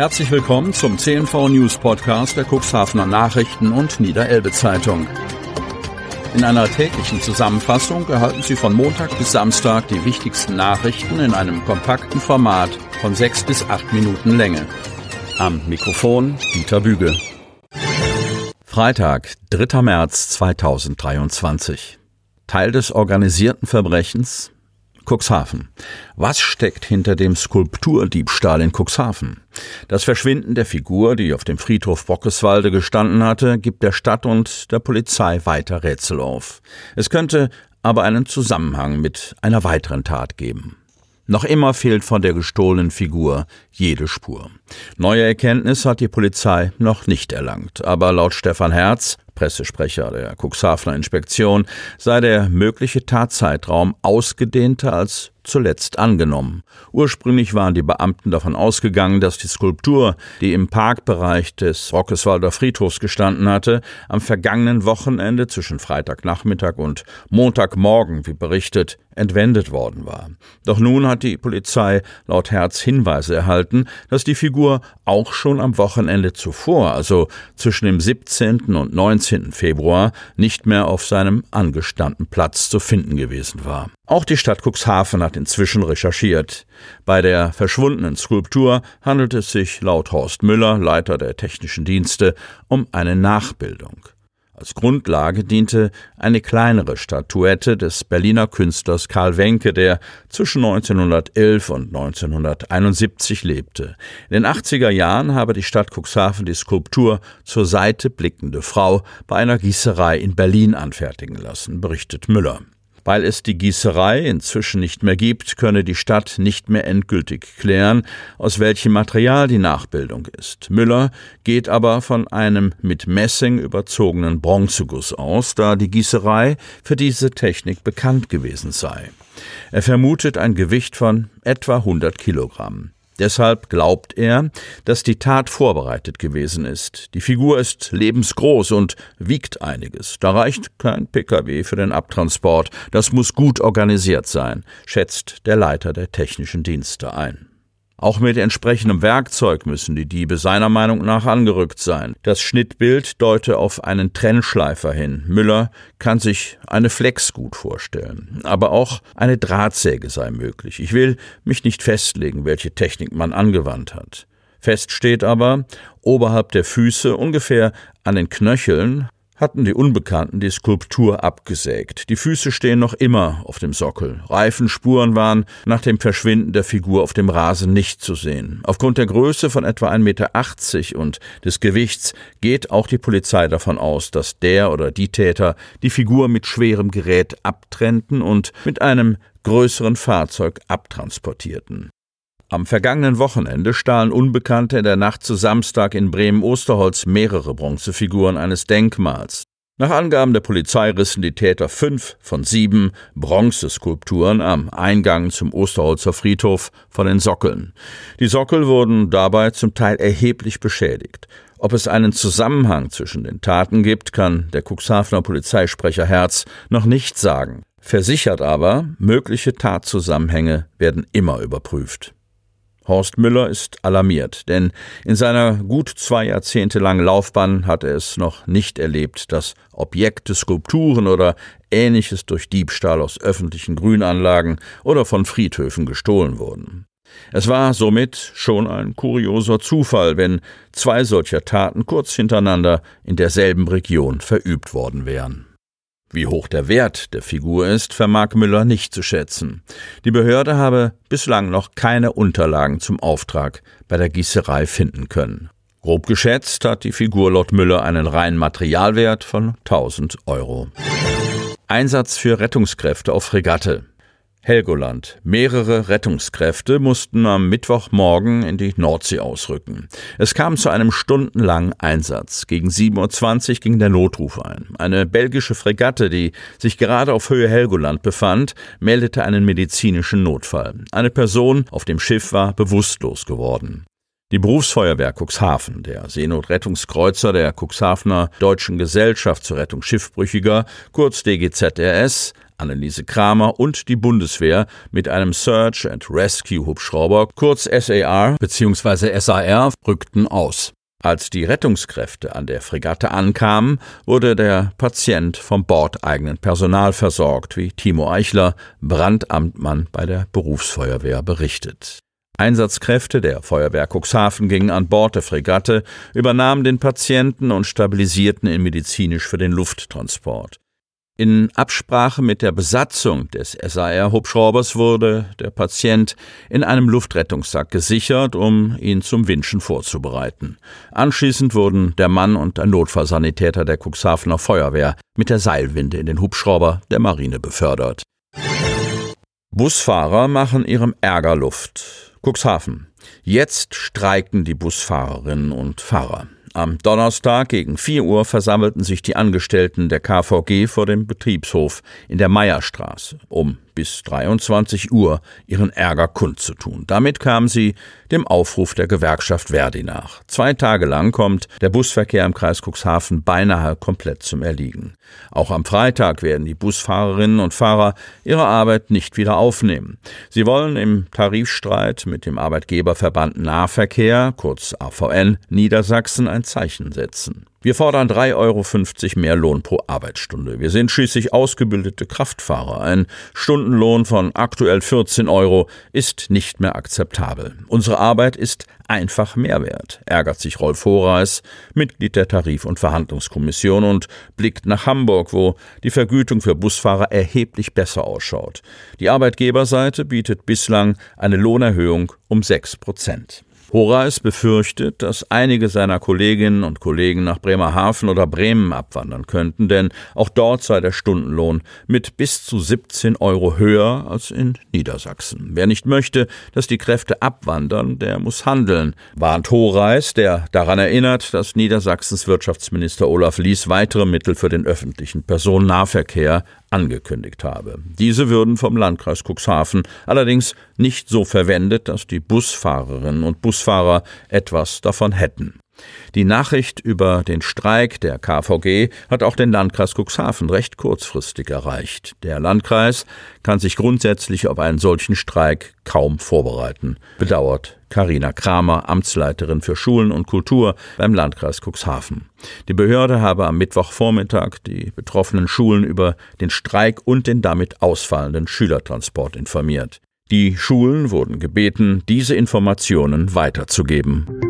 Herzlich willkommen zum CNV News Podcast der Cuxhavener Nachrichten und Niederelbe Zeitung. In einer täglichen Zusammenfassung erhalten Sie von Montag bis Samstag die wichtigsten Nachrichten in einem kompakten Format von sechs bis acht Minuten Länge. Am Mikrofon Dieter Büge. Freitag, 3. März 2023. Teil des organisierten Verbrechens Cuxhaven. Was steckt hinter dem Skulpturdiebstahl in Cuxhaven? Das Verschwinden der Figur, die auf dem Friedhof Bockeswalde gestanden hatte, gibt der Stadt und der Polizei weiter Rätsel auf. Es könnte aber einen Zusammenhang mit einer weiteren Tat geben. Noch immer fehlt von der gestohlenen Figur jede Spur. Neue Erkenntnis hat die Polizei noch nicht erlangt, aber laut Stefan Herz, Pressesprecher der Cuxhavener Inspektion, sei der mögliche Tatzeitraum ausgedehnter als zuletzt angenommen. Ursprünglich waren die Beamten davon ausgegangen, dass die Skulptur, die im Parkbereich des Rockeswalder Friedhofs gestanden hatte, am vergangenen Wochenende zwischen Freitagnachmittag und Montagmorgen, wie berichtet, entwendet worden war. Doch nun hat die Polizei laut Herz Hinweise erhalten, dass die Figur auch schon am Wochenende zuvor, also zwischen dem 17. und 19. Februar, nicht mehr auf seinem angestammten Platz zu finden gewesen war. Auch die Stadt Cuxhaven hat inzwischen recherchiert. Bei der verschwundenen Skulptur handelt es sich laut Horst Müller, Leiter der technischen Dienste, um eine Nachbildung. Als Grundlage diente eine kleinere Statuette des Berliner Künstlers Karl Wenke, der zwischen 1911 und 1971 lebte. In den 80er Jahren habe die Stadt Cuxhaven die Skulptur zur Seite blickende Frau bei einer Gießerei in Berlin anfertigen lassen, berichtet Müller. Weil es die Gießerei inzwischen nicht mehr gibt, könne die Stadt nicht mehr endgültig klären, aus welchem Material die Nachbildung ist. Müller geht aber von einem mit Messing überzogenen Bronzeguss aus, da die Gießerei für diese Technik bekannt gewesen sei. Er vermutet ein Gewicht von etwa 100 Kilogramm. Deshalb glaubt er, dass die Tat vorbereitet gewesen ist. Die Figur ist lebensgroß und wiegt einiges. Da reicht kein Pkw für den Abtransport. Das muss gut organisiert sein, schätzt der Leiter der technischen Dienste ein. Auch mit entsprechendem Werkzeug müssen die Diebe seiner Meinung nach angerückt sein. Das Schnittbild deute auf einen Trennschleifer hin. Müller kann sich eine Flex gut vorstellen. Aber auch eine Drahtsäge sei möglich. Ich will mich nicht festlegen, welche Technik man angewandt hat. Fest steht aber, oberhalb der Füße, ungefähr an den Knöcheln, hatten die Unbekannten die Skulptur abgesägt. Die Füße stehen noch immer auf dem Sockel. Reifenspuren waren nach dem Verschwinden der Figur auf dem Rasen nicht zu sehen. Aufgrund der Größe von etwa 1,80 Meter und des Gewichts geht auch die Polizei davon aus, dass der oder die Täter die Figur mit schwerem Gerät abtrennten und mit einem größeren Fahrzeug abtransportierten. Am vergangenen Wochenende stahlen Unbekannte in der Nacht zu Samstag in Bremen-Osterholz mehrere Bronzefiguren eines Denkmals. Nach Angaben der Polizei rissen die Täter fünf von sieben Bronzeskulpturen am Eingang zum Osterholzer Friedhof von den Sockeln. Die Sockel wurden dabei zum Teil erheblich beschädigt. Ob es einen Zusammenhang zwischen den Taten gibt, kann der Cuxhavener Polizeisprecher Herz noch nicht sagen. Versichert aber, mögliche Tatzusammenhänge werden immer überprüft. Horst Müller ist alarmiert, denn in seiner gut zwei Jahrzehnte langen Laufbahn hat er es noch nicht erlebt, dass Objekte, Skulpturen oder ähnliches durch Diebstahl aus öffentlichen Grünanlagen oder von Friedhöfen gestohlen wurden. Es war somit schon ein kurioser Zufall, wenn zwei solcher Taten kurz hintereinander in derselben Region verübt worden wären. Wie hoch der Wert der Figur ist, vermag Müller nicht zu schätzen. Die Behörde habe bislang noch keine Unterlagen zum Auftrag bei der Gießerei finden können. Grob geschätzt hat die Figur laut Müller einen reinen Materialwert von 1000 Euro. Einsatz für Rettungskräfte auf Fregatte. Helgoland. Mehrere Rettungskräfte mussten am Mittwochmorgen in die Nordsee ausrücken. Es kam zu einem stundenlangen Einsatz. Gegen 7.20 Uhr ging der Notruf ein. Eine belgische Fregatte, die sich gerade auf Höhe Helgoland befand, meldete einen medizinischen Notfall. Eine Person auf dem Schiff war bewusstlos geworden. Die Berufsfeuerwehr Cuxhaven, der Seenotrettungskreuzer der Cuxhavener Deutschen Gesellschaft zur Rettung Schiffbrüchiger, kurz DGZRS, Anneliese Kramer und die Bundeswehr mit einem Search and Rescue Hubschrauber, kurz SAR bzw. SAR, rückten aus. Als die Rettungskräfte an der Fregatte ankamen, wurde der Patient vom bordeigenen Personal versorgt, wie Timo Eichler, Brandamtmann bei der Berufsfeuerwehr, berichtet. Einsatzkräfte der Feuerwehr Cuxhaven gingen an Bord der Fregatte, übernahmen den Patienten und stabilisierten ihn medizinisch für den Lufttransport. In Absprache mit der Besatzung des SAR-Hubschraubers wurde der Patient in einem Luftrettungssack gesichert, um ihn zum Winschen vorzubereiten. Anschließend wurden der Mann und ein Notfallsanitäter der Cuxhavener Feuerwehr mit der Seilwinde in den Hubschrauber der Marine befördert. Busfahrer machen ihrem Ärger Luft. Cuxhaven. Jetzt streiken die Busfahrerinnen und Fahrer. Am Donnerstag gegen 4 Uhr versammelten sich die Angestellten der KVG vor dem Betriebshof in der Meierstraße, um bis 23 Uhr ihren Ärger kundzutun. Damit kamen sie dem Aufruf der Gewerkschaft Verdi nach. Zwei Tage lang kommt der Busverkehr im Kreis Cuxhaven beinahe komplett zum Erliegen. Auch am Freitag werden die Busfahrerinnen und Fahrer ihre Arbeit nicht wieder aufnehmen. Sie wollen im Tarifstreit mit dem Arbeitgeberverband Nahverkehr, kurz AVN, Niedersachsen ein Zeichen setzen. Wir fordern 3,50 Euro mehr Lohn pro Arbeitsstunde. Wir sind schließlich ausgebildete Kraftfahrer. Ein Stundenlohn von aktuell 14 Euro ist nicht mehr akzeptabel. Unsere Arbeit ist einfach Mehrwert, ärgert sich Rolf Horeis, Mitglied der Tarif- und Verhandlungskommission und blickt nach Hamburg, wo die Vergütung für Busfahrer erheblich besser ausschaut. Die Arbeitgeberseite bietet bislang eine Lohnerhöhung um 6 Prozent. Horace befürchtet, dass einige seiner Kolleginnen und Kollegen nach Bremerhaven oder Bremen abwandern könnten, denn auch dort sei der Stundenlohn mit bis zu 17 Euro höher als in Niedersachsen. Wer nicht möchte, dass die Kräfte abwandern, der muss handeln, warnt Horace, der daran erinnert, dass Niedersachsens Wirtschaftsminister Olaf Lies weitere Mittel für den öffentlichen Personennahverkehr angekündigt habe. Diese würden vom Landkreis Cuxhaven allerdings nicht so verwendet, dass die Busfahrerinnen und Busfahrer etwas davon hätten. Die Nachricht über den Streik der KVG hat auch den Landkreis Cuxhaven recht kurzfristig erreicht. Der Landkreis kann sich grundsätzlich auf einen solchen Streik kaum vorbereiten, bedauert Karina Kramer, Amtsleiterin für Schulen und Kultur beim Landkreis Cuxhaven. Die Behörde habe am Mittwochvormittag die betroffenen Schulen über den Streik und den damit ausfallenden Schülertransport informiert. Die Schulen wurden gebeten, diese Informationen weiterzugeben.